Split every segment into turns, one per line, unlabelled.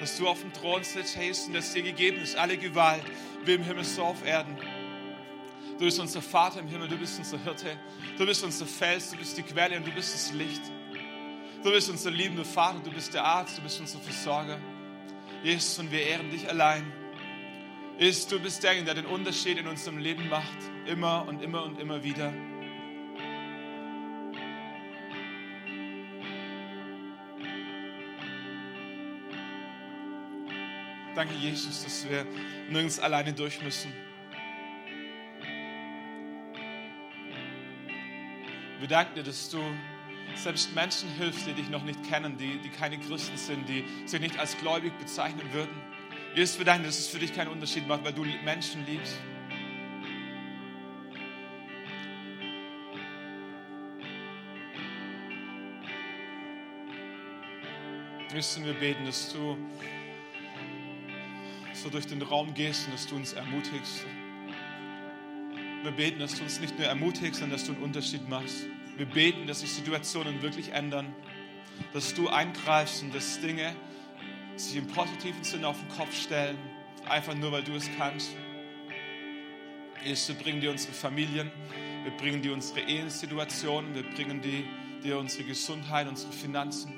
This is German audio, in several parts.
dass du auf dem Thron sitzt, Jesus, und dass dir gegeben ist alle Gewalt, wie im Himmel so auf Erden. Du bist unser Vater im Himmel, du bist unser Hirte, du bist unser Fels, du bist die Quelle und du bist das Licht. Du bist unser liebender Vater, du bist der Arzt, du bist unser Versorger. Jesus, und wir ehren dich allein. Jesus, du bist der, der den Unterschied in unserem Leben macht, immer und immer und immer wieder. Danke, Jesus, dass wir nirgends alleine durch müssen. Wir danken dir, dass du selbst Menschen hilfst, die dich noch nicht kennen, die, die keine Christen sind, die sich nicht als gläubig bezeichnen würden. Jesus, wir danken dir, dass es für dich keinen Unterschied macht, weil du Menschen liebst. Jesus, wir beten, dass du so durch den Raum gehst und dass du uns ermutigst. Wir beten, dass du uns nicht nur ermutigst, sondern dass du einen Unterschied machst. Wir beten, dass sich Situationen wirklich ändern, dass du eingreifst und dass Dinge sich im positiven Sinne auf den Kopf stellen, einfach nur, weil du es kannst. Jesus, wir bringen dir unsere Familien, wir bringen dir unsere Ehensituationen, wir bringen dir, unsere Gesundheit, unsere Finanzen.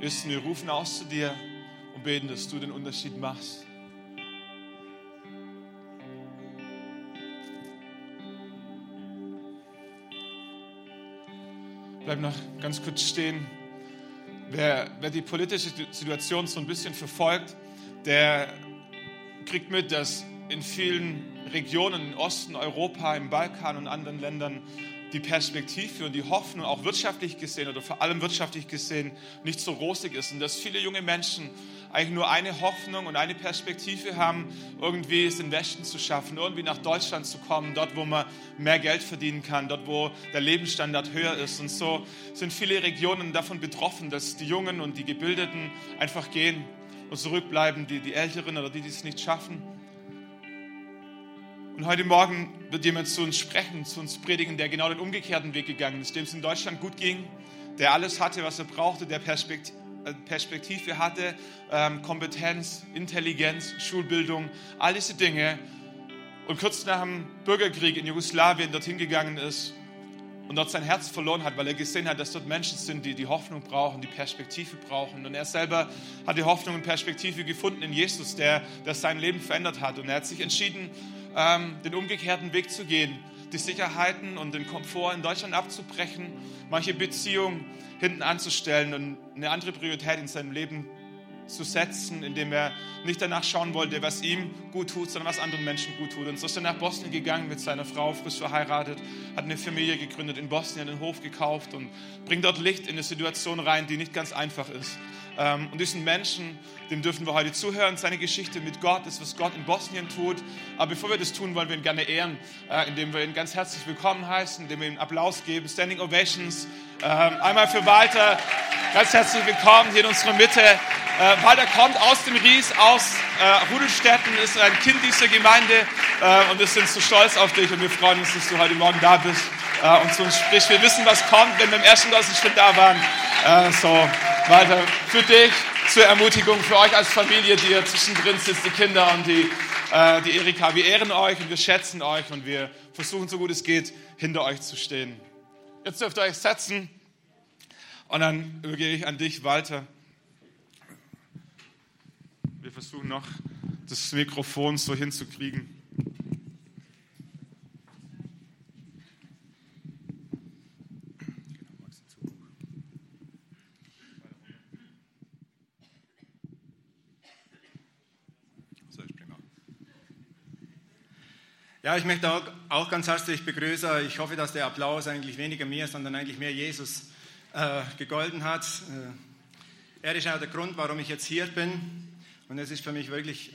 Jesus, wir rufen aus zu dir beten, dass du den Unterschied machst. Bleib noch ganz kurz stehen. Wer, wer die politische Situation so ein bisschen verfolgt, der kriegt mit, dass in vielen Regionen im Osten Europa, im Balkan und anderen Ländern die Perspektive und die Hoffnung auch wirtschaftlich gesehen oder vor allem wirtschaftlich gesehen nicht so rosig ist und dass viele junge Menschen eigentlich nur eine Hoffnung und eine Perspektive haben, irgendwie es in den Westen zu schaffen, irgendwie nach Deutschland zu kommen, dort, wo man mehr Geld verdienen kann, dort, wo der Lebensstandard höher ist. Und so sind viele Regionen davon betroffen, dass die Jungen und die Gebildeten einfach gehen und zurückbleiben, die, die Älteren oder die, die es nicht schaffen. Und heute Morgen wird jemand zu uns sprechen, zu uns predigen, der genau den umgekehrten Weg gegangen ist, dem es in Deutschland gut ging, der alles hatte, was er brauchte, der Perspektive äh, Perspektive hatte, ähm, Kompetenz, Intelligenz, Schulbildung, all diese Dinge. Und kurz nach dem Bürgerkrieg in Jugoslawien dorthin gegangen ist und dort sein Herz verloren hat, weil er gesehen hat, dass dort Menschen sind, die die Hoffnung brauchen, die Perspektive brauchen. Und er selber hat die Hoffnung und Perspektive gefunden in Jesus, der, der sein Leben verändert hat. Und er hat sich entschieden, ähm, den umgekehrten Weg zu gehen, die Sicherheiten und den Komfort in Deutschland abzubrechen, manche Beziehungen hinten anzustellen und eine andere Priorität in seinem Leben zu setzen, indem er nicht danach schauen wollte, was ihm gut tut, sondern was anderen Menschen gut tut. Und so ist er nach Bosnien gegangen mit seiner Frau, frisch verheiratet, hat eine Familie gegründet in Bosnien, einen Hof gekauft und bringt dort Licht in eine Situation rein, die nicht ganz einfach ist. Ähm, und diesen Menschen, dem dürfen wir heute zuhören, seine Geschichte mit Gott, das, was Gott in Bosnien tut. Aber bevor wir das tun, wollen wir ihn gerne ehren, äh, indem wir ihn ganz herzlich willkommen heißen, indem wir ihm Applaus geben, Standing Ovations. Ähm, einmal für Walter, ganz herzlich willkommen hier in unserer Mitte. Äh, Walter kommt aus dem Ries, aus äh, Rudelstetten, ist ein Kind dieser Gemeinde und wir sind so stolz auf dich und wir freuen uns, dass du heute Morgen da bist und zu uns sprichst. Wir wissen, was kommt, wenn wir im ersten Gottesdienst da waren. so, weiter für dich zur Ermutigung, für euch als Familie, die hier zwischendrin sitzt, die Kinder und die, äh, die Erika. Wir ehren euch und wir schätzen euch und wir versuchen, so gut es geht, hinter euch zu stehen. Jetzt dürft ihr euch setzen und dann übergebe ich an dich, Walter. Wir versuchen noch, das Mikrofon so hinzukriegen.
Ja, ich möchte auch, ganz herzlich begrüßen. Ich hoffe, dass der Applaus eigentlich weniger mir, sondern eigentlich mehr Jesus äh, gegolten hat. Äh, er ist auch der Grund, warum ich jetzt hier bin. Und es ist für mich wirklich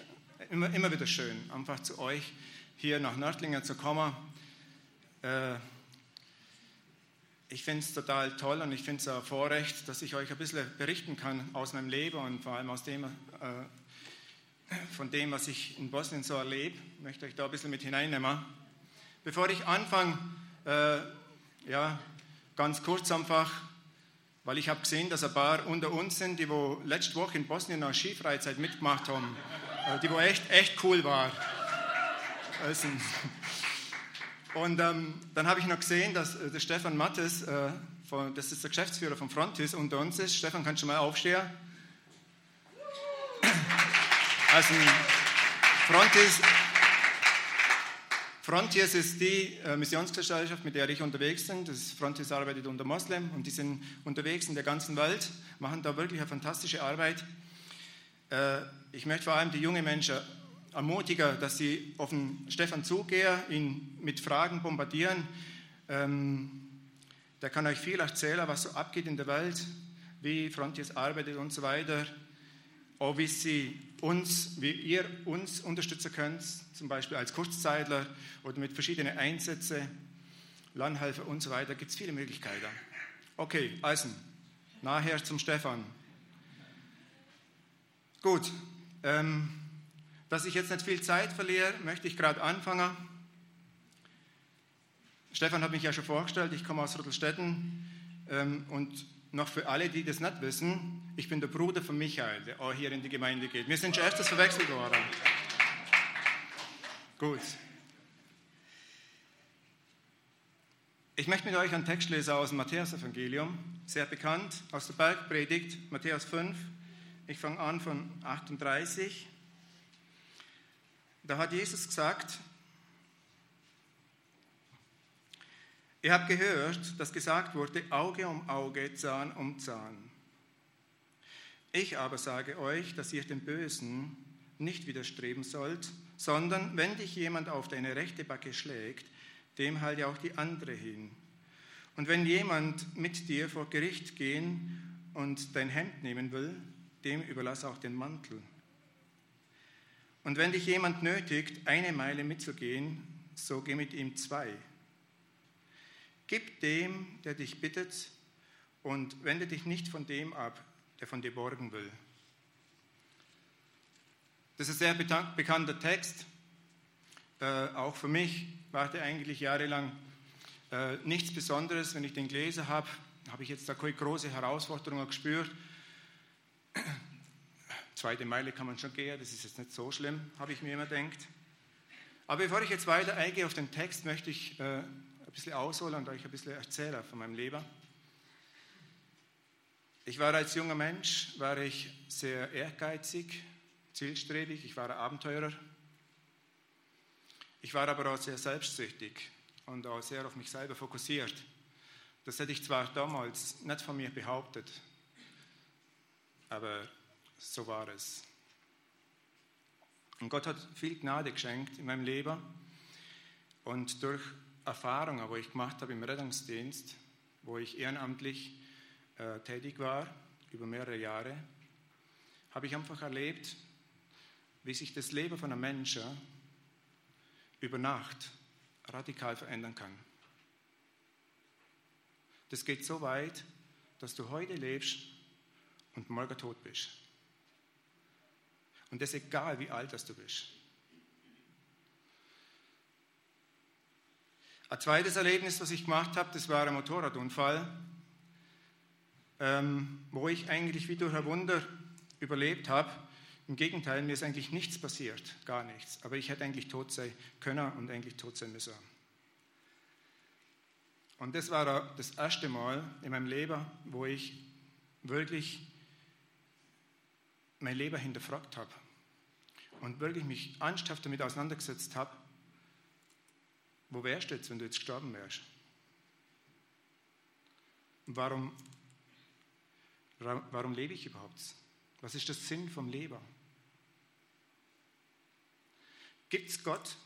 immer, immer wieder schön, einfach zu euch hier nach Nördlingen zu kommen. Äh, ich finde es total toll und ich finde es ein Vorrecht, dass ich euch ein bisschen berichten kann aus meinem Leben und vor allem aus dem, äh, von dem, was ich in Bosnien so erlebe. Ich möchte euch da ein bisschen mit hineinnehmen. Bevor ich anfange, äh, ja, ganz kurz einfach, weil ich habe gesehen, dass ein paar unter uns sind, die wo letzte Woche in Bosnien eine Skifreizeit mitgemacht haben, äh, die wo echt, echt cool war. Also, und ähm, dann habe ich noch gesehen, dass äh, der Stefan Mattes, äh, von, das ist der Geschäftsführer von Frontis, unter uns ist. Stefan, kannst du mal aufstehen? Also Frontis, Frontiers ist die äh, Missionsgesellschaft, mit der ich unterwegs bin. Das Frontiers arbeitet unter Moslem und die sind unterwegs in der ganzen Welt, machen da wirklich eine fantastische Arbeit. Äh, ich möchte vor allem die jungen Menschen ermutigen, dass sie auf den Stefan zugehen, ihn mit Fragen bombardieren. Ähm, der kann euch viel erzählen, was so abgeht in der Welt, wie Frontiers arbeitet und so weiter. Auch wie sie uns, wie ihr uns unterstützen könnt, zum Beispiel als Kurzzeitler oder mit verschiedenen Einsätzen, Landhelfer und so weiter, gibt es viele Möglichkeiten. Okay, also, nachher zum Stefan. Gut, ähm, dass ich jetzt nicht viel Zeit verliere, möchte ich gerade anfangen. Stefan hat mich ja schon vorgestellt, ich komme aus Rüttelstetten ähm, und noch für alle, die das nicht wissen, ich bin der Bruder von Michael, der auch hier in die Gemeinde geht. Wir sind schon öfters verwechselt worden. Gut. Ich möchte mit euch einen Text lesen aus dem Matthäus-Evangelium, sehr bekannt, aus der Bergpredigt, Matthäus 5. Ich fange an von 38. Da hat Jesus gesagt, Ihr habt gehört, dass gesagt wurde, Auge um Auge, Zahn um Zahn. Ich aber sage euch, dass ihr dem Bösen nicht widerstreben sollt, sondern wenn dich jemand auf deine rechte Backe schlägt, dem halte auch die andere hin. Und wenn jemand mit dir vor Gericht gehen und dein Hemd nehmen will, dem überlass auch den Mantel. Und wenn dich jemand nötigt, eine Meile mitzugehen, so geh mit ihm zwei. Gib dem, der dich bittet, und wende dich nicht von dem ab, der von dir borgen will. Das ist ein sehr bekannter Text. Äh, auch für mich war der eigentlich jahrelang äh, nichts Besonderes. Wenn ich den gelesen habe, habe ich jetzt da keine große Herausforderung gespürt. Zweite Meile kann man schon gehen, das ist jetzt nicht so schlimm, habe ich mir immer gedacht. Aber bevor ich jetzt weiter eingehe auf den Text, möchte ich äh, ein bisschen ausholen und euch ein bisschen erzählen von meinem Leben. Ich war als junger Mensch war ich sehr ehrgeizig, zielstrebig, ich war ein Abenteurer. Ich war aber auch sehr selbstsüchtig und auch sehr auf mich selber fokussiert. Das hätte ich zwar damals nicht von mir behauptet, aber so war es. Und Gott hat viel Gnade geschenkt in meinem Leben und durch Erfahrungen, wo ich gemacht habe im Rettungsdienst, wo ich ehrenamtlich äh, tätig war, über mehrere Jahre, habe ich einfach erlebt, wie sich das Leben von einem Menschen über Nacht radikal verändern kann. Das geht so weit, dass du heute lebst und morgen tot bist. Und das egal, wie alt du bist. Ein zweites Erlebnis, was ich gemacht habe, das war ein Motorradunfall, ähm, wo ich eigentlich wie durch ein Wunder überlebt habe. Im Gegenteil, mir ist eigentlich nichts passiert, gar nichts. Aber ich hätte eigentlich tot sein können und eigentlich tot sein müssen. Und das war das erste Mal in meinem Leben, wo ich wirklich mein Leben hinterfragt habe und wirklich mich ernsthaft damit auseinandergesetzt habe, wo wärst du jetzt, wenn du jetzt gestorben wärst? Warum, warum lebe ich überhaupt? Was ist der Sinn vom Leben? Gibt es Gott?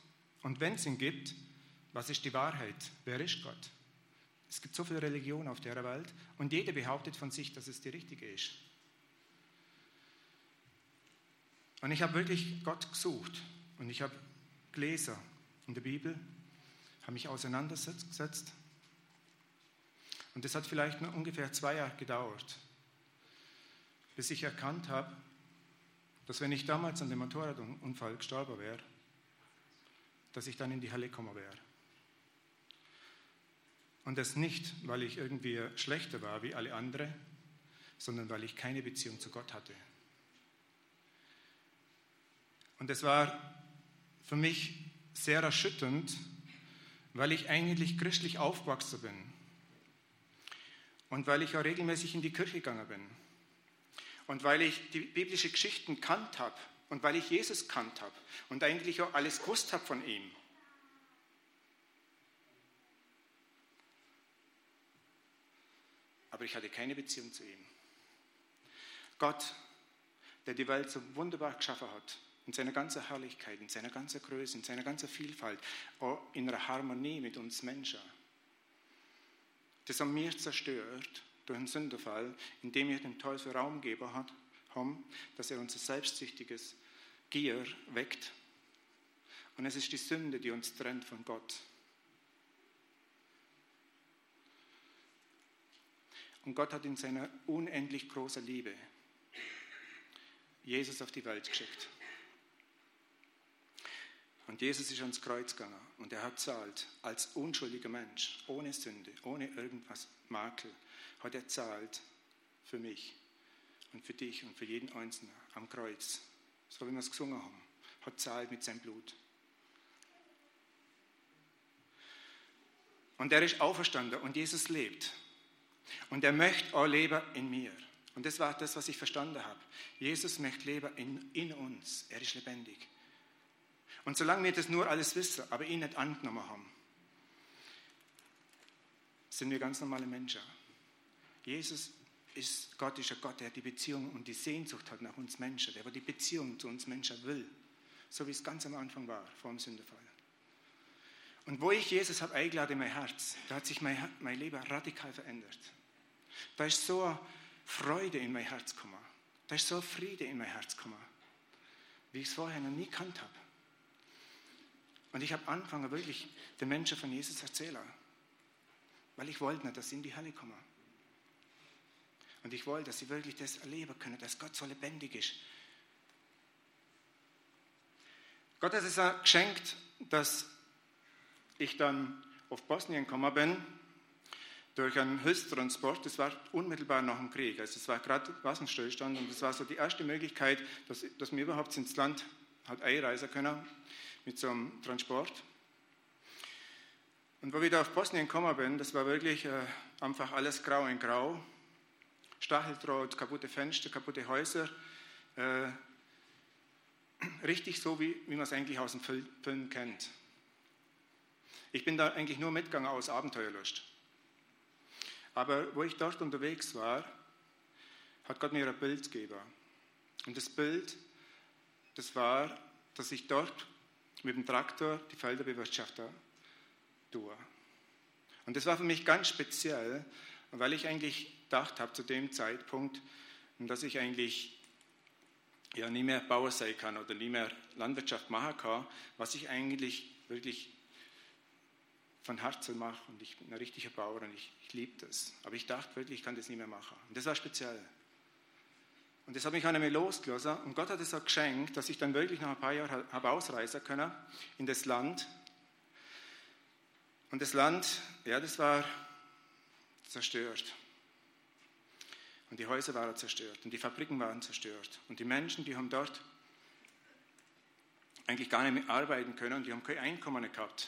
Und wenn es ihn gibt, was ist die Wahrheit? Wer ist Gott? Es gibt so viele Religionen auf der Welt und jeder behauptet von sich, dass es die richtige ist. Und ich habe wirklich Gott gesucht und ich habe gelesen in der Bibel habe mich auseinandergesetzt. Und das hat vielleicht nur ungefähr zwei Jahre gedauert, bis ich erkannt habe, dass wenn ich damals an dem Motorradunfall gestorben wäre, dass ich dann in die Hölle gekommen wäre. Und das nicht, weil ich irgendwie schlechter war wie alle anderen, sondern weil ich keine Beziehung zu Gott hatte. Und es war für mich sehr erschütternd, weil ich eigentlich christlich aufgewachsen bin und weil ich auch regelmäßig in die Kirche gegangen bin und weil ich die biblischen Geschichten kannt habe und weil ich Jesus kannt habe und eigentlich auch alles gewusst habe von ihm. Aber ich hatte keine Beziehung zu ihm. Gott, der die Welt so wunderbar geschaffen hat, in seiner ganzen Herrlichkeit, in seiner ganzen Größe, in seiner ganzen Vielfalt, in einer Harmonie mit uns Menschen. Das haben wir zerstört durch einen Sünderfall, indem wir dem Teufel Raum gegeben haben, dass er unser selbstsüchtiges Gier weckt. Und es ist die Sünde, die uns trennt von Gott. Und Gott hat in seiner unendlich großen Liebe Jesus auf die Welt geschickt. Und Jesus ist ans Kreuz gegangen und er hat zahlt als unschuldiger Mensch, ohne Sünde, ohne irgendwas Makel, hat er zahlt für mich und für dich und für jeden Einzelnen am Kreuz, so wie wir es gesungen haben, hat zahlt mit seinem Blut. Und er ist auferstanden und Jesus lebt. Und er möchte auch leben in mir. Und das war das, was ich verstanden habe. Jesus möchte leben in, in uns. Er ist lebendig. Und solange wir das nur alles wissen, aber ihn nicht angenommen haben, sind wir ganz normale Menschen. Jesus ist, Gott ist ein Gott, der die Beziehung und die Sehnsucht hat nach uns Menschen, der die Beziehung zu uns Menschen will, so wie es ganz am Anfang war, vor dem Sündefall. Und wo ich Jesus habe eingeladen in mein Herz, da hat sich mein, mein Leben radikal verändert. Da ist so eine Freude in mein Herz gekommen. Da ist so Friede in mein Herz gekommen, wie ich es vorher noch nie kannt habe. Und ich habe angefangen, wirklich den Menschen von Jesus zu erzählen. Weil ich wollte nicht, dass sie in die Hölle kommen. Und ich wollte, dass sie wirklich das erleben können, dass Gott so lebendig ist. Gott hat es geschenkt, dass ich dann auf Bosnien gekommen bin, durch einen Hilfstransport. Das war unmittelbar nach dem Krieg. Also es war gerade Waffenstillstand und das war so die erste Möglichkeit, dass, dass wir überhaupt ins Land halt einreisen können mit so einem Transport. Und wo ich da auf Bosnien gekommen bin, das war wirklich äh, einfach alles grau in grau. Stacheldraht, kaputte Fenster, kaputte Häuser. Äh, richtig so, wie, wie man es eigentlich aus dem Film kennt. Ich bin da eigentlich nur mitgegangen aus Abenteuerlust. Aber wo ich dort unterwegs war, hat Gott mir ein Bild gegeben. Und das Bild, das war, dass ich dort mit dem Traktor die Felder bewirtschaften tue. Und das war für mich ganz speziell, weil ich eigentlich gedacht habe zu dem Zeitpunkt, dass ich eigentlich ja nie mehr Bauer sein kann oder nie mehr Landwirtschaft machen kann, was ich eigentlich wirklich von Herzen mache und ich bin ein richtiger Bauer und ich, ich liebe das. Aber ich dachte wirklich, ich kann das nie mehr machen. Und das war speziell. Und das hat mich nicht mehr losgelassen. Und Gott hat es auch geschenkt, dass ich dann wirklich nach ein paar Jahren habe ausreisen können in das Land. Und das Land, ja, das war zerstört. Und die Häuser waren zerstört und die Fabriken waren zerstört. Und die Menschen, die haben dort eigentlich gar nicht mehr arbeiten können und die haben kein Einkommen gehabt.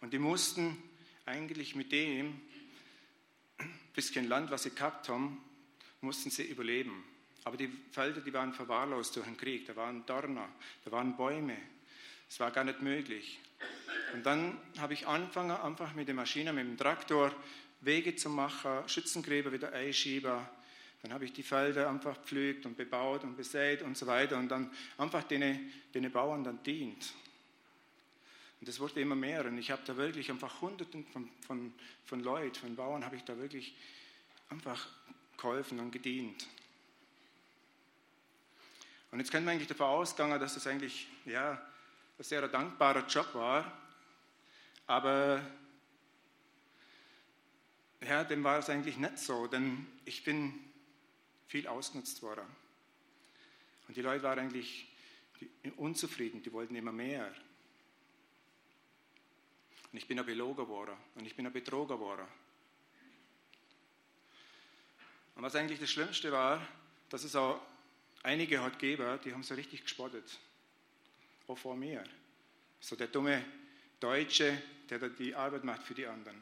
Und die mussten eigentlich mit dem bisschen Land, was sie gehabt haben, mussten sie überleben. Aber die Felder, die waren verwahrlost durch den Krieg. Da waren Dorner, da waren Bäume. Es war gar nicht möglich. Und dann habe ich angefangen, einfach mit der Maschine, mit dem Traktor Wege zu machen, Schützengräber wieder einschieben. Dann habe ich die Felder einfach pflügt und bebaut und besät und so weiter und dann einfach den, den Bauern dann dient. Und das wurde immer mehr und ich habe da wirklich einfach Hunderten von, von, von Leuten, von Bauern, habe ich da wirklich einfach geholfen und gedient. Und jetzt können wir eigentlich davon ausgehen, dass das eigentlich ja, ein sehr dankbarer Job war. Aber ja, dem war es eigentlich nicht so, denn ich bin viel ausgenutzt worden. Und die Leute waren eigentlich unzufrieden, die wollten immer mehr. Und ich bin ein belogen worden und ich bin ein betrogen worden. Und was eigentlich das Schlimmste war, dass es auch einige hat gegeben, die haben so richtig gespottet. Auch vor mir. So der dumme Deutsche, der da die Arbeit macht für die anderen.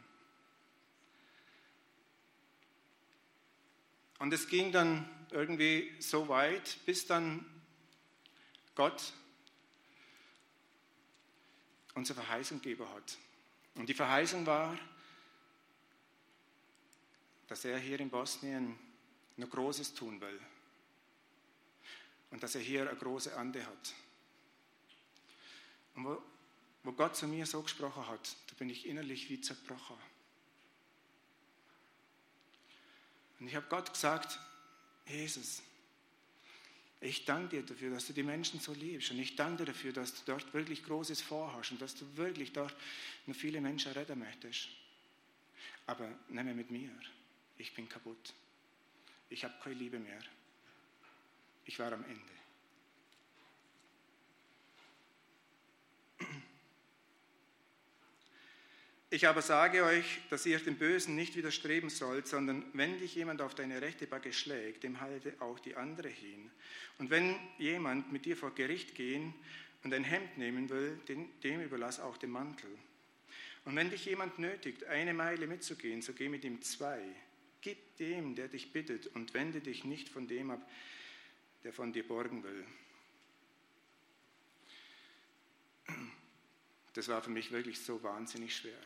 Und es ging dann irgendwie so weit, bis dann Gott unsere Verheißung gegeben hat. Und die Verheißung war, dass er hier in Bosnien noch Großes tun will. Und dass er hier eine große Ande hat. Und wo, wo Gott zu mir so gesprochen hat, da bin ich innerlich wie zerbrochen. Und ich habe Gott gesagt, Jesus, ich danke dir dafür, dass du die Menschen so liebst. Und ich danke dir dafür, dass du dort wirklich Großes vorhast und dass du wirklich dort noch viele Menschen retten möchtest. Aber nimm mit mir. Ich bin kaputt. Ich habe keine Liebe mehr. Ich war am Ende. Ich aber sage euch, dass ihr dem Bösen nicht widerstreben sollt, sondern wenn dich jemand auf deine rechte Backe schlägt, dem halte auch die andere hin. Und wenn jemand mit dir vor Gericht gehen und ein Hemd nehmen will, dem überlass auch den Mantel. Und wenn dich jemand nötigt, eine Meile mitzugehen, so geh mit ihm zwei. Gib dem, der dich bittet, und wende dich nicht von dem ab, der von dir borgen will. Das war für mich wirklich so wahnsinnig schwer.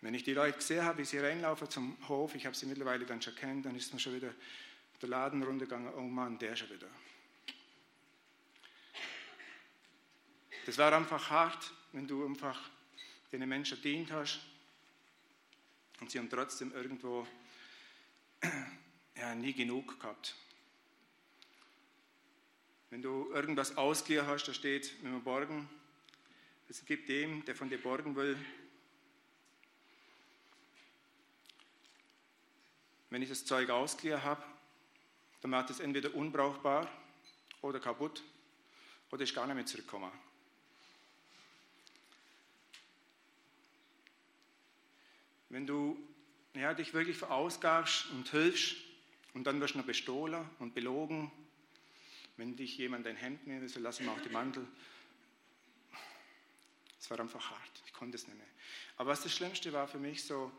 Wenn ich die Leute gesehen habe, wie sie reinlaufen zum Hof, ich habe sie mittlerweile dann schon kennt, dann ist mir schon wieder der Laden runtergegangen, oh Mann, der schon wieder. Das war einfach hart, wenn du einfach den Menschen dient hast und sie haben trotzdem irgendwo ja, nie genug gehabt. Wenn du irgendwas ausgeliehen hast, da steht, wenn wir borgen, es gibt dem, der von dir borgen will, Wenn ich das Zeug ausgeliehen habe, dann macht es entweder unbrauchbar oder kaputt oder ist gar nicht mehr zurückgekommen. Wenn du ja, dich wirklich verausgabst und hilfst und dann wirst du noch bestohlen und belogen, wenn dich jemand ein Hemd nimmt, so lass ihm auch die Mantel. Es war einfach hart, ich konnte es nicht mehr. Aber was das Schlimmste war für mich, so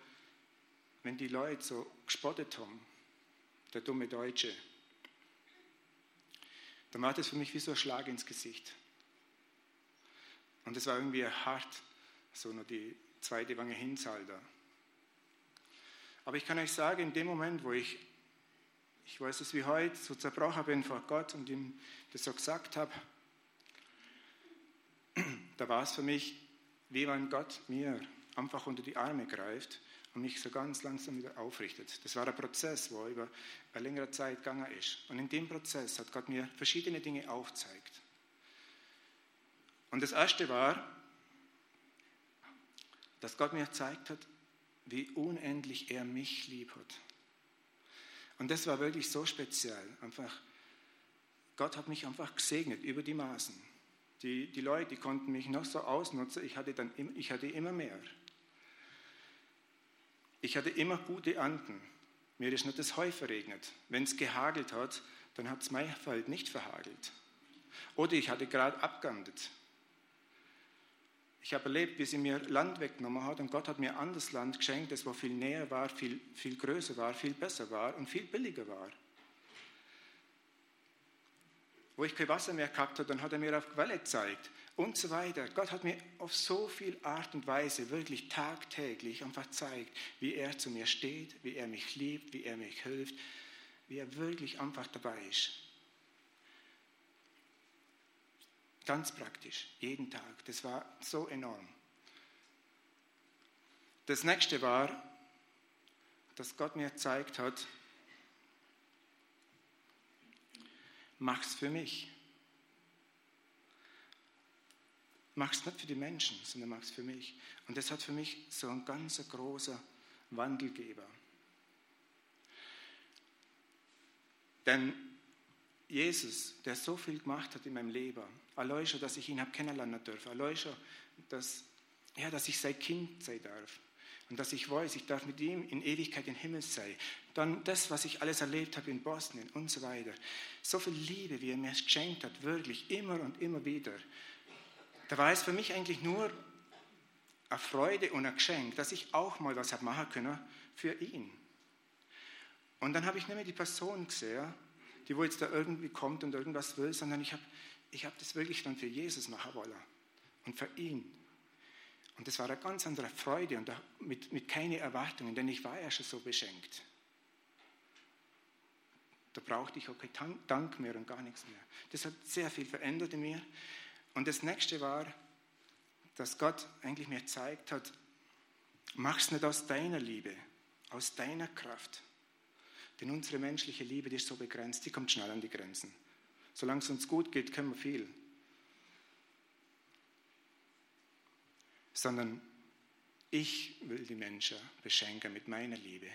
wenn die Leute so gespottet haben, der dumme Deutsche, dann war das für mich wie so ein Schlag ins Gesicht. Und es war irgendwie hart, so nur die zweite Wange hinzahl da. Aber ich kann euch sagen, in dem Moment, wo ich, ich weiß es wie heute, so zerbrochen bin vor Gott und ihm das so gesagt habe, da war es für mich, wie wenn Gott mir einfach unter die Arme greift und mich so ganz langsam wieder aufrichtet. Das war ein Prozess, wo über eine längere Zeit gegangen ist. Und in dem Prozess hat Gott mir verschiedene Dinge aufgezeigt. Und das erste war, dass Gott mir gezeigt hat, wie unendlich er mich lieb hat. Und das war wirklich so speziell. Einfach, Gott hat mich einfach gesegnet über die Maßen. Die, die Leute die konnten mich noch so ausnutzen, ich hatte, dann, ich hatte immer mehr. Ich hatte immer gute Ernten. Mir ist nicht das Heu verregnet. Wenn es gehagelt hat, dann hat es mein Feld nicht verhagelt. Oder ich hatte gerade abgeerntet. Ich habe erlebt, wie sie mir Land weggenommen hat und Gott hat mir anderes Land geschenkt, das wo viel näher war, viel, viel größer war, viel besser war und viel billiger war. Wo ich kein Wasser mehr gehabt habe, dann hat er mir auf Quelle gezeigt und so weiter. Gott hat mir auf so viel Art und Weise wirklich tagtäglich einfach gezeigt, wie er zu mir steht, wie er mich liebt, wie er mich hilft, wie er wirklich einfach dabei ist. Ganz praktisch, jeden Tag. Das war so enorm. Das nächste war, dass Gott mir gezeigt hat, mach's für mich. Mach es nicht für die Menschen, sondern mach es für mich. Und das hat für mich so ein ganz großer Wandelgeber. Denn Jesus, der so viel gemacht hat in meinem Leben, schon, dass ich ihn habe kennenlernen dürfen, schon, dass ja, dass ich sein Kind sein darf und dass ich weiß, ich darf mit ihm in Ewigkeit im Himmel sein. Dann das, was ich alles erlebt habe in Bosnien und so weiter. So viel Liebe, wie er mir geschenkt hat, wirklich immer und immer wieder. Da war es für mich eigentlich nur eine Freude und ein Geschenk, dass ich auch mal was habe machen können für ihn. Und dann habe ich mehr die Person gesehen, die wo jetzt da irgendwie kommt und irgendwas will, sondern ich habe ich hab das wirklich dann für Jesus machen wollen und für ihn. Und das war eine ganz andere Freude und mit, mit keine Erwartungen, denn ich war ja schon so beschenkt. Da brauchte ich auch keinen Dank mehr und gar nichts mehr. Das hat sehr viel verändert in mir. Und das nächste war, dass Gott eigentlich mir gezeigt hat, mach es nicht aus deiner Liebe, aus deiner Kraft. Denn unsere menschliche Liebe, die ist so begrenzt, die kommt schnell an die Grenzen. Solange es uns gut geht, können wir viel. Sondern ich will die Menschen beschenken mit meiner Liebe.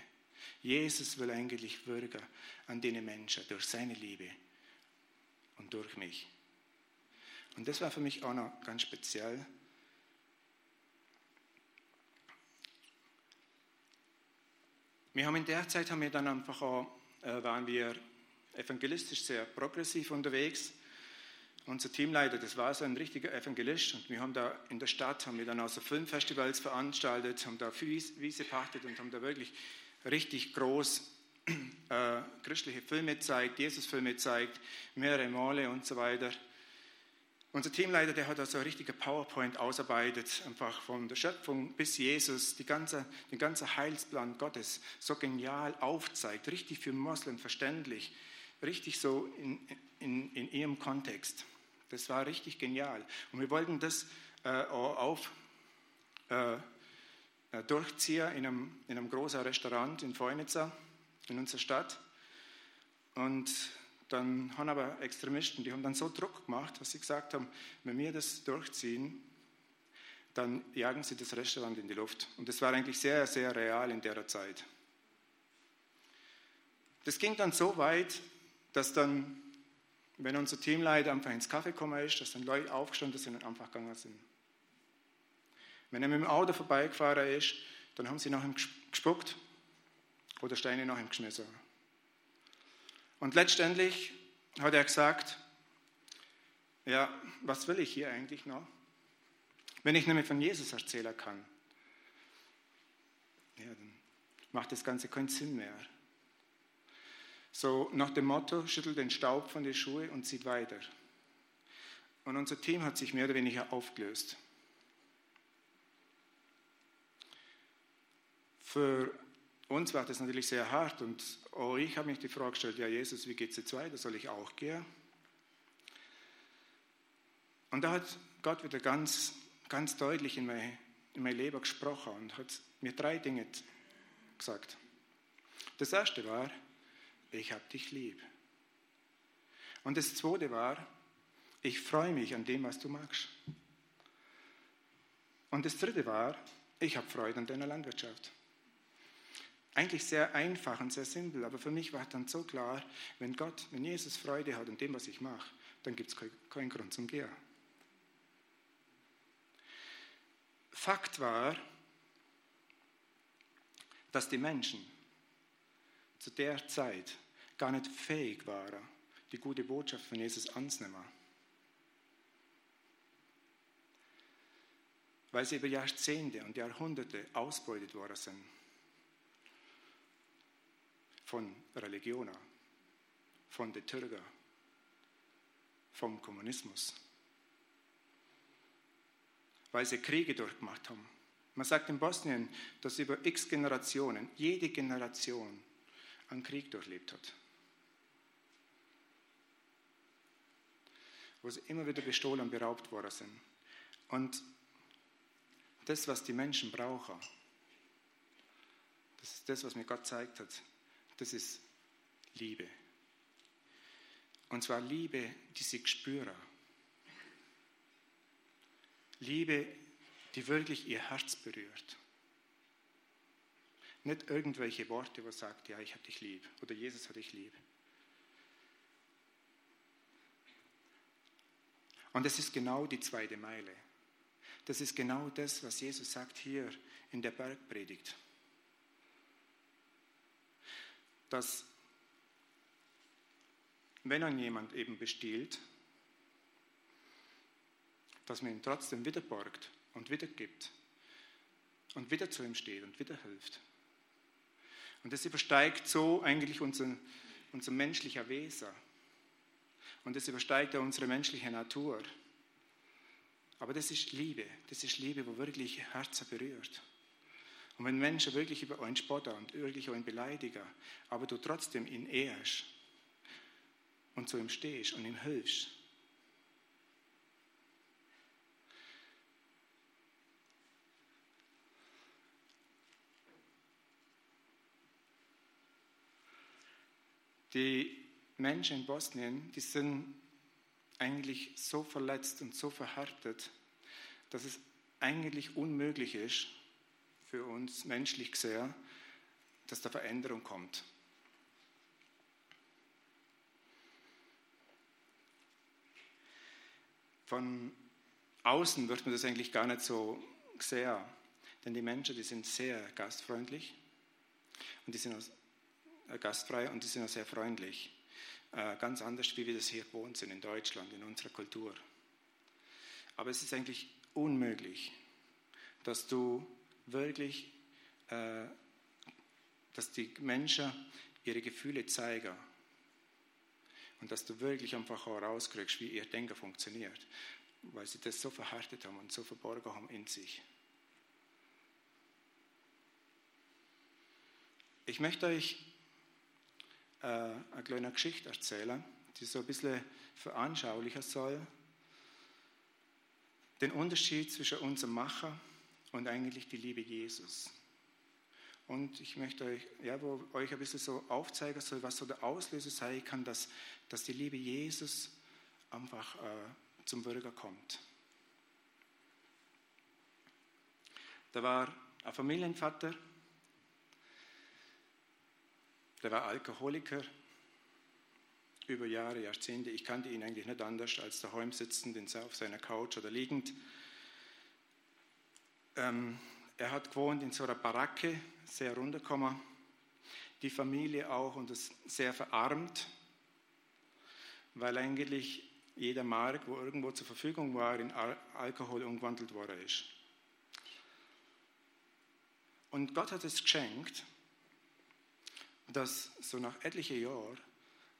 Jesus will eigentlich wirken an den Menschen durch seine Liebe und durch mich. Und das war für mich auch noch ganz speziell. Wir haben in der Zeit haben wir dann einfach auch, äh, waren wir evangelistisch sehr progressiv unterwegs. Unser Teamleiter, das war so ein richtiger Evangelist und wir haben da in der Stadt, haben wir dann auch so Filmfestivals veranstaltet, haben da Wiese pachtet und haben da wirklich richtig groß äh, christliche Filme gezeigt, Jesus-Filme gezeigt, mehrere Male und so weiter. Unser Teamleiter, der hat also ein richtiger PowerPoint ausarbeitet, einfach von der Schöpfung bis Jesus, die ganze, den ganzen Heilsplan Gottes so genial aufzeigt, richtig für Moslem verständlich, richtig so in, in, in ihrem Kontext. Das war richtig genial. Und wir wollten das äh, auf, äh, äh durchziehen in einem, in einem großen Restaurant in Feunitzer, in unserer Stadt. Und dann haben aber Extremisten, die haben dann so Druck gemacht, dass sie gesagt haben, wenn wir das durchziehen, dann jagen sie das Restaurant in die Luft. Und das war eigentlich sehr, sehr real in der Zeit. Das ging dann so weit, dass dann, wenn unser Teamleiter einfach ins Kaffee gekommen ist, dass dann Leute aufgestanden sind und einfach gegangen sind. Wenn er mit dem Auto vorbeigefahren ist, dann haben sie nach ihm gespuckt oder Steine nach ihm geschmissen. Und letztendlich hat er gesagt, ja, was will ich hier eigentlich noch? Wenn ich nämlich von Jesus erzählen kann, ja, dann macht das Ganze keinen Sinn mehr. So nach dem Motto, schüttelt den Staub von den Schuhen und zieht weiter. Und unser Team hat sich mehr oder weniger aufgelöst. Für uns war das natürlich sehr hart und auch ich habe mich die Frage gestellt, ja Jesus, wie geht es jetzt weiter? Soll ich auch gehen? Und da hat Gott wieder ganz, ganz deutlich in mein, in mein Leben gesprochen und hat mir drei Dinge gesagt. Das erste war, ich habe dich lieb. Und das zweite war, ich freue mich an dem, was du magst. Und das dritte war, ich habe Freude an deiner Landwirtschaft. Eigentlich sehr einfach und sehr simpel, aber für mich war dann so klar, wenn Gott, wenn Jesus Freude hat an dem, was ich mache, dann gibt es keinen Grund zum Gehen. Fakt war, dass die Menschen zu der Zeit gar nicht fähig waren, die gute Botschaft von Jesus anzunehmen. Weil sie über Jahrzehnte und Jahrhunderte ausbeutet worden sind von Religionen, von den Türken, vom Kommunismus, weil sie Kriege durchgemacht haben. Man sagt in Bosnien, dass über x Generationen, jede Generation einen Krieg durchlebt hat. Wo sie immer wieder bestohlen und beraubt worden sind. Und das, was die Menschen brauchen, das ist das, was mir Gott zeigt hat das ist Liebe. Und zwar Liebe, die sie spüren. Liebe, die wirklich ihr Herz berührt. Nicht irgendwelche Worte, wo sagt, ja, ich habe dich lieb oder Jesus hat dich lieb. Und es ist genau die zweite Meile. das ist genau das, was Jesus sagt hier in der Bergpredigt. Dass wenn ein jemand eben bestiehlt, dass man ihn trotzdem wieder borgt und wiedergibt und wieder zu ihm steht und wieder hilft. Und das übersteigt so eigentlich unser, unser menschlicher Wesen. Und das übersteigt ja unsere menschliche Natur. Aber das ist Liebe. Das ist Liebe, wo wirklich Herzen berührt. Und wenn Menschen wirklich über einen spotten und wirklich einen beleidigen, aber du trotzdem ihn ehrst und zu ihm stehst und ihm hilfst, Die Menschen in Bosnien, die sind eigentlich so verletzt und so verhärtet, dass es eigentlich unmöglich ist, für uns menschlich gesehen, dass da Veränderung kommt. Von außen wird man das eigentlich gar nicht so sehen, denn die Menschen, die sind sehr gastfreundlich und die sind äh, gastfrei und die sind auch sehr freundlich. Äh, ganz anders, wie wir das hier gewohnt sind in Deutschland, in unserer Kultur. Aber es ist eigentlich unmöglich, dass du wirklich, äh, dass die Menschen ihre Gefühle zeigen. Und dass du wirklich einfach herauskriegst, wie ihr Denken funktioniert, weil sie das so verhärtet haben und so verborgen haben in sich. Ich möchte euch äh, eine kleine Geschichte erzählen, die so ein bisschen veranschaulichen soll, den Unterschied zwischen unserem Macher eigentlich die Liebe Jesus. Und ich möchte euch, ja, wo euch ein bisschen so aufzeigen soll, was so der Auslöser sein kann, dass, dass die Liebe Jesus einfach äh, zum Bürger kommt. Da war ein Familienvater, der war Alkoholiker über Jahre, Jahrzehnte. Ich kannte ihn eigentlich nicht anders als daheim sitzend auf seiner Couch oder liegend. Ähm, er hat gewohnt in so einer Baracke, sehr runtergekommen. Die Familie auch und es sehr verarmt, weil eigentlich jeder Mark, wo irgendwo zur Verfügung war, in Alkohol umgewandelt worden ist. Und Gott hat es geschenkt, dass so nach etlichen Jahren,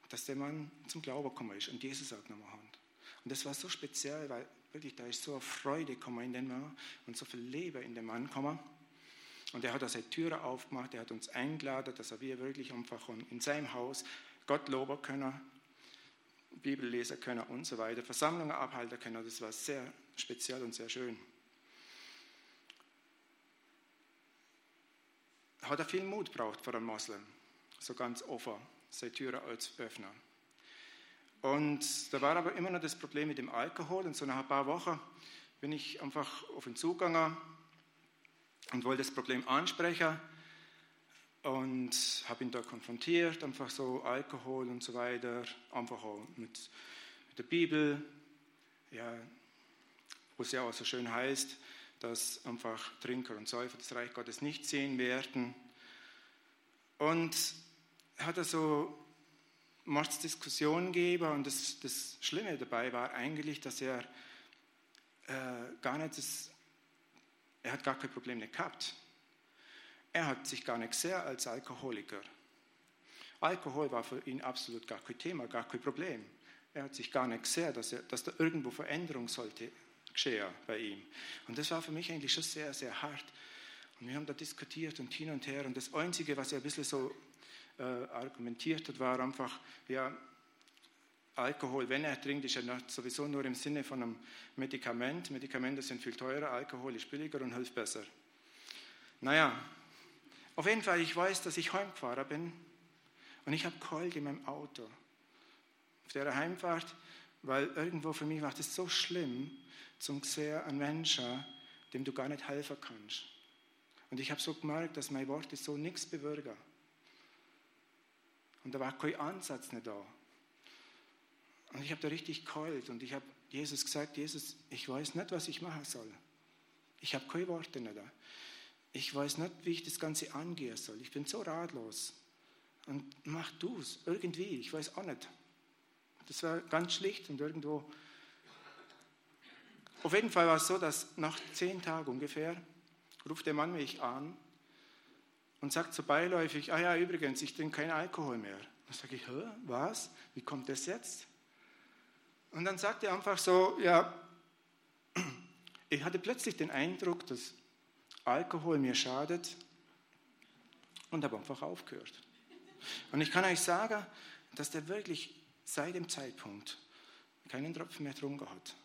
dass der Mann zum Glauben gekommen ist und Jesus nochmal hat. Und das war so speziell, weil wirklich da ist so eine Freude gekommen in den Mann und so viel Leben in den Mann gekommen. Und er hat auch seine Türe aufgemacht, er hat uns eingeladen, dass wir wirklich einfach in seinem Haus Gott loben können, Bibel lesen können und so weiter, Versammlungen abhalten können. Das war sehr speziell und sehr schön. Hat er viel Mut braucht für einen Moslem so ganz offen, seine Türe als öffnen. Und da war aber immer noch das Problem mit dem Alkohol. Und so nach ein paar Wochen bin ich einfach auf ihn zugegangen und wollte das Problem ansprechen und habe ihn da konfrontiert, einfach so Alkohol und so weiter, einfach auch mit, mit der Bibel, ja, wo es ja auch so schön heißt, dass einfach Trinker und Säufer das Reich Gottes nicht sehen werden. Und hat er so Mordsdiskussionen gegeben und das, das Schlimme dabei war eigentlich, dass er äh, gar nicht das, er hat gar kein Problem nicht gehabt. Er hat sich gar nicht gesehen als Alkoholiker. Alkohol war für ihn absolut gar kein Thema, gar kein Problem. Er hat sich gar nicht gesehen, dass, er, dass da irgendwo Veränderung sollte geschehen bei ihm. Und das war für mich eigentlich schon sehr, sehr hart. Und wir haben da diskutiert und hin und her. Und das Einzige, was er ein bisschen so äh, argumentiert hat, war einfach, ja, Alkohol, wenn er trinkt, ist er sowieso nur im Sinne von einem Medikament. Medikamente sind viel teurer, Alkohol ist billiger und hilft besser. Naja, auf jeden Fall, ich weiß, dass ich heimgefahren bin und ich habe geheult in meinem Auto. Auf der Heimfahrt, weil irgendwo für mich war das so schlimm, zum sehen an Menschen, dem du gar nicht helfen kannst. Und ich habe so gemerkt, dass meine Worte so nichts bewirken. Und da war kein Ansatz nicht da. Und ich habe da richtig geheult und ich habe Jesus gesagt, Jesus, ich weiß nicht, was ich machen soll. Ich habe keine Worte nicht. Ich weiß nicht, wie ich das Ganze angehen soll. Ich bin so ratlos. Und mach du es irgendwie. Ich weiß auch nicht. Das war ganz schlicht und irgendwo. Auf jeden Fall war es so, dass nach zehn Tagen ungefähr ruft der Mann mich an und sagt so beiläufig: Ah ja, übrigens, ich trinke keinen Alkohol mehr. Dann sage ich: Hä, was? Wie kommt das jetzt? Und dann sagt er einfach so: Ja, ich hatte plötzlich den Eindruck, dass Alkohol mir schadet und habe einfach aufgehört. Und ich kann euch sagen, dass der wirklich seit dem Zeitpunkt keinen Tropfen mehr getrunken hat.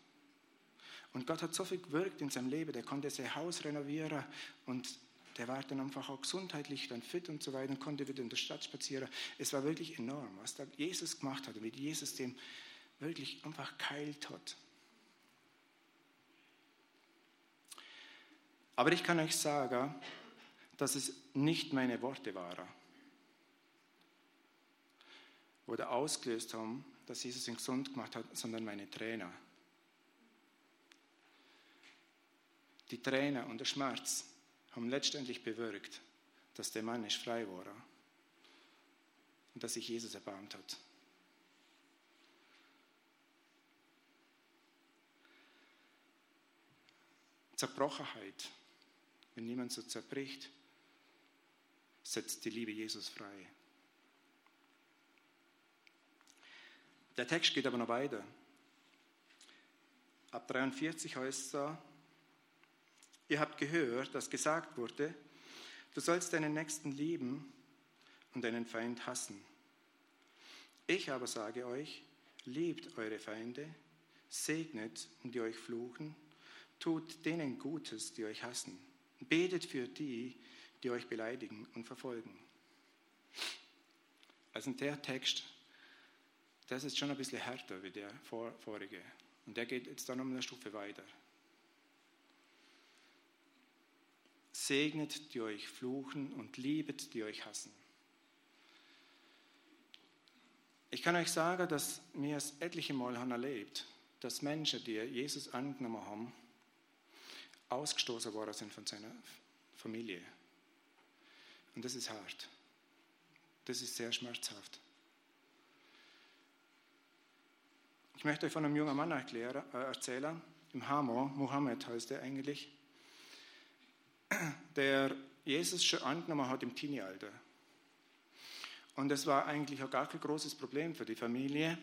Und Gott hat so viel gewirkt in seinem Leben, der konnte sein Haus renovieren und der war dann einfach auch gesundheitlich dann fit und so weiter und konnte wieder in der Stadt spazieren. Es war wirklich enorm, was da Jesus gemacht hat und wie Jesus dem wirklich einfach geheilt hat. Aber ich kann euch sagen, dass es nicht meine Worte waren, oder ausgelöst haben, dass Jesus ihn gesund gemacht hat, sondern meine Trainer. Die Tränen und der Schmerz haben letztendlich bewirkt, dass der Mann nicht frei war und dass sich Jesus erbarmt hat. Zerbrochenheit, wenn niemand so zerbricht, setzt die Liebe Jesus frei. Der Text geht aber noch weiter. Ab 43 heißt es da, ihr habt gehört, dass gesagt wurde, du sollst deinen Nächsten lieben und deinen Feind hassen. Ich aber sage euch, liebt eure Feinde, segnet die euch fluchen, tut denen Gutes, die euch hassen, betet für die, die euch beleidigen und verfolgen. Also der Text das ist schon ein bisschen härter wie der vorige. Und der geht jetzt dann um eine Stufe weiter. Segnet, die euch fluchen und liebet, die euch hassen. Ich kann euch sagen, dass wir es etliche Mal haben erlebt, dass Menschen, die Jesus angenommen haben, ausgestoßen worden sind von seiner Familie. Und das ist hart. Das ist sehr schmerzhaft. Ich möchte euch von einem jungen Mann erklären, äh, erzählen, im Hamor, Mohammed heißt er eigentlich, der Jesus schon angenommen hat im Teenie-Alter. Und das war eigentlich auch gar kein großes Problem für die Familie.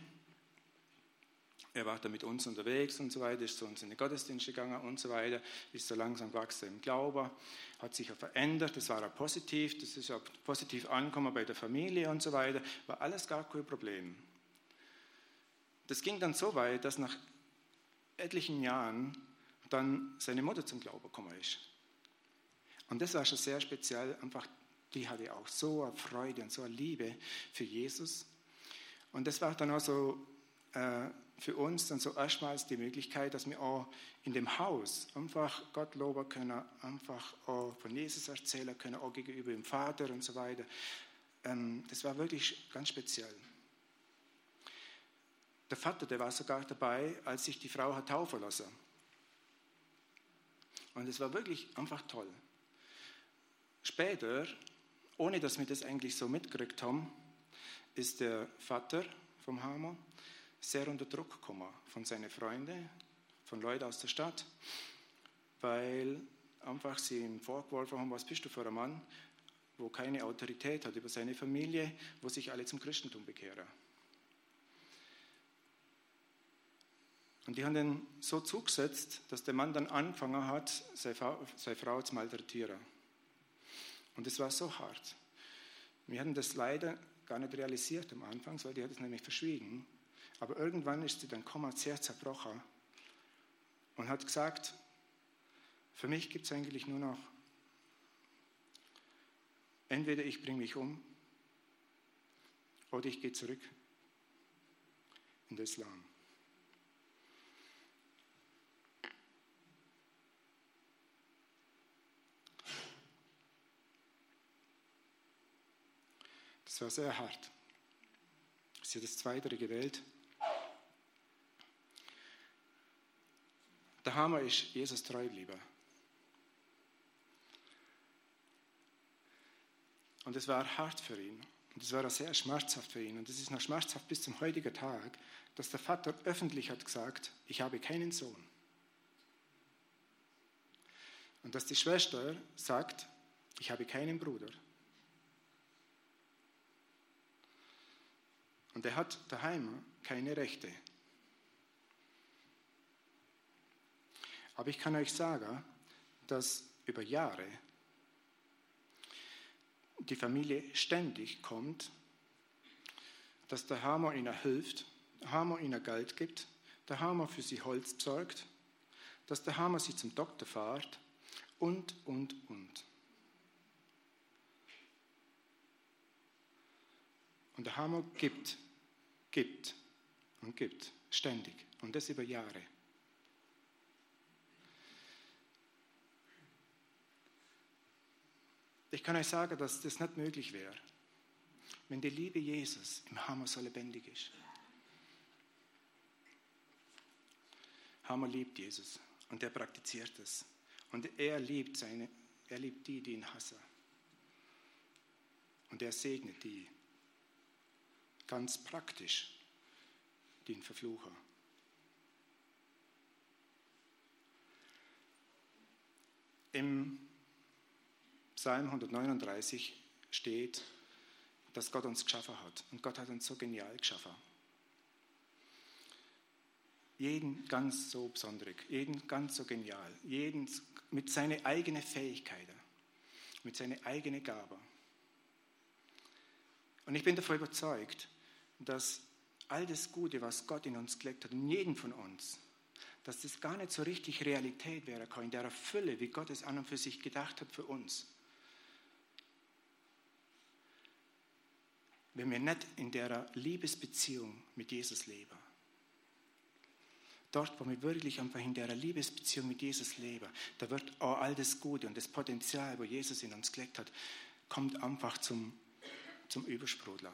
Er war da mit uns unterwegs und so weiter, ist zu uns in den Gottesdienst gegangen und so weiter, ist so langsam gewachsen im Glauben, hat sich auch verändert, das war auch positiv, das ist auch positiv angekommen bei der Familie und so weiter, war alles gar kein Problem. Das ging dann so weit, dass nach etlichen Jahren dann seine Mutter zum Glauben gekommen ist. Und das war schon sehr speziell, einfach, die hatte auch so eine Freude und so eine Liebe für Jesus. Und das war dann auch so äh, für uns dann so erstmals die Möglichkeit, dass wir auch in dem Haus einfach Gott loben können, einfach auch von Jesus erzählen können, auch gegenüber dem Vater und so weiter. Ähm, das war wirklich ganz speziell. Der Vater, der war sogar dabei, als sich die Frau hat taufen lassen. Und es war wirklich einfach toll. Später, ohne dass wir das eigentlich so mitgekriegt haben, ist der Vater vom Hammer sehr unter Druck gekommen von seinen Freunden, von Leuten aus der Stadt, weil einfach sie ihm vorgeworfen haben, was bist du für ein Mann, wo keine Autorität hat über seine Familie, wo sich alle zum Christentum bekehren. Und die haben den so zugesetzt, dass der Mann dann angefangen hat, seine Frau zu malträtieren. Und es war so hart. Wir hatten das leider gar nicht realisiert am Anfang, weil die hat es nämlich verschwiegen. Aber irgendwann ist sie dann gekommen, sehr zerbrochen und hat gesagt, für mich gibt es eigentlich nur noch, entweder ich bringe mich um oder ich gehe zurück in den Islam. Das war sehr hart. Sie hat das Zweite gewählt. Der Hammer ist, Jesus treu geblieben. Und es war hart für ihn. Und es war auch sehr schmerzhaft für ihn. Und es ist noch schmerzhaft bis zum heutigen Tag, dass der Vater öffentlich hat gesagt, ich habe keinen Sohn. Und dass die Schwester sagt, ich habe keinen Bruder. Und er hat daheim keine Rechte. Aber ich kann euch sagen, dass über Jahre die Familie ständig kommt, dass der Hammer ihnen hilft, der Hammer ihnen Geld gibt, der Hammer für sie Holz besorgt, dass der Hammer sie zum Doktor fährt und, und, und. Und der Hammer gibt, gibt und gibt, ständig. Und das über Jahre. Ich kann euch sagen, dass das nicht möglich wäre, wenn die Liebe Jesus im Hammer so lebendig ist. Hammer liebt Jesus und er praktiziert es. Und er liebt, seine, er liebt die, die ihn hassen. Und er segnet die ganz praktisch, die ihn verfluchen. Im Psalm 139 steht, dass Gott uns geschaffen hat. Und Gott hat uns so genial geschaffen. Jeden ganz so besonders, jeden ganz so genial, jeden mit seinen eigenen Fähigkeiten, mit seinen eigenen Gaben. Und ich bin davon überzeugt, dass all das Gute, was Gott in uns gelegt hat, in jedem von uns, dass das gar nicht so richtig Realität wäre in der Fülle, wie Gott es an und für sich gedacht hat für uns. wenn wir nicht in der Liebesbeziehung mit Jesus leben. Dort, wo wir wirklich einfach in der Liebesbeziehung mit Jesus leben, da wird auch all das Gute und das Potenzial, wo Jesus in uns gelegt hat, kommt einfach zum, zum Übersprudler.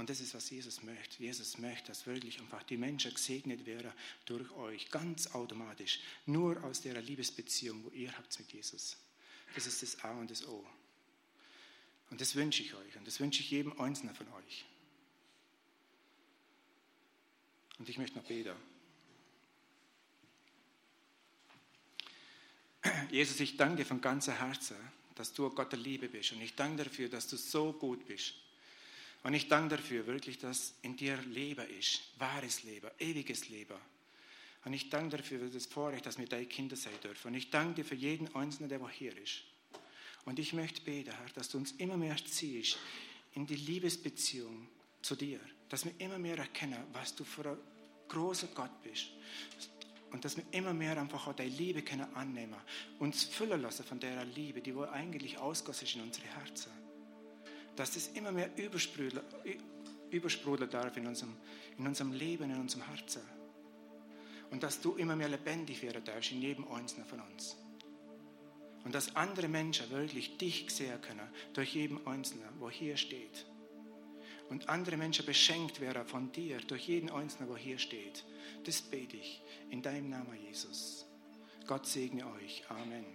Und das ist, was Jesus möchte. Jesus möchte, dass wirklich einfach die Menschen gesegnet werden durch euch, ganz automatisch, nur aus der Liebesbeziehung, wo ihr habt mit Jesus. Das ist das A und das O. Und das wünsche ich euch und das wünsche ich jedem Einzelnen von euch. Und ich möchte noch beten. Jesus, ich danke von ganzem Herzen, dass du Gott der Liebe bist. Und ich danke dafür, dass du so gut bist. Und ich danke dafür wirklich, dass in dir Leben ist, wahres Leben, ewiges Leben. Und ich danke dafür für das Vorrecht, dass wir deine Kinder sein dürfen. Und ich danke dir für jeden Einzelnen, der hier ist. Und ich möchte beten, Herr, dass du uns immer mehr ziehst in die Liebesbeziehung zu dir. Dass wir immer mehr erkennen, was du für ein großer Gott bist. Und dass wir immer mehr einfach auch deine Liebe können annehmen. Uns füllen lassen von der Liebe, die wohl eigentlich ausgossen ist in unsere Herzen. Dass das immer mehr übersprudeln, darf in unserem, in unserem Leben, in unserem Herzen. Und dass du immer mehr lebendig werden darfst in jedem Einzelnen von uns. Und dass andere Menschen wirklich dich sehen können, durch jeden Einzelnen, wo hier steht. Und andere Menschen beschenkt werden von dir, durch jeden Einzelnen, wo hier steht. Das bete ich in deinem Namen, Jesus. Gott segne euch. Amen.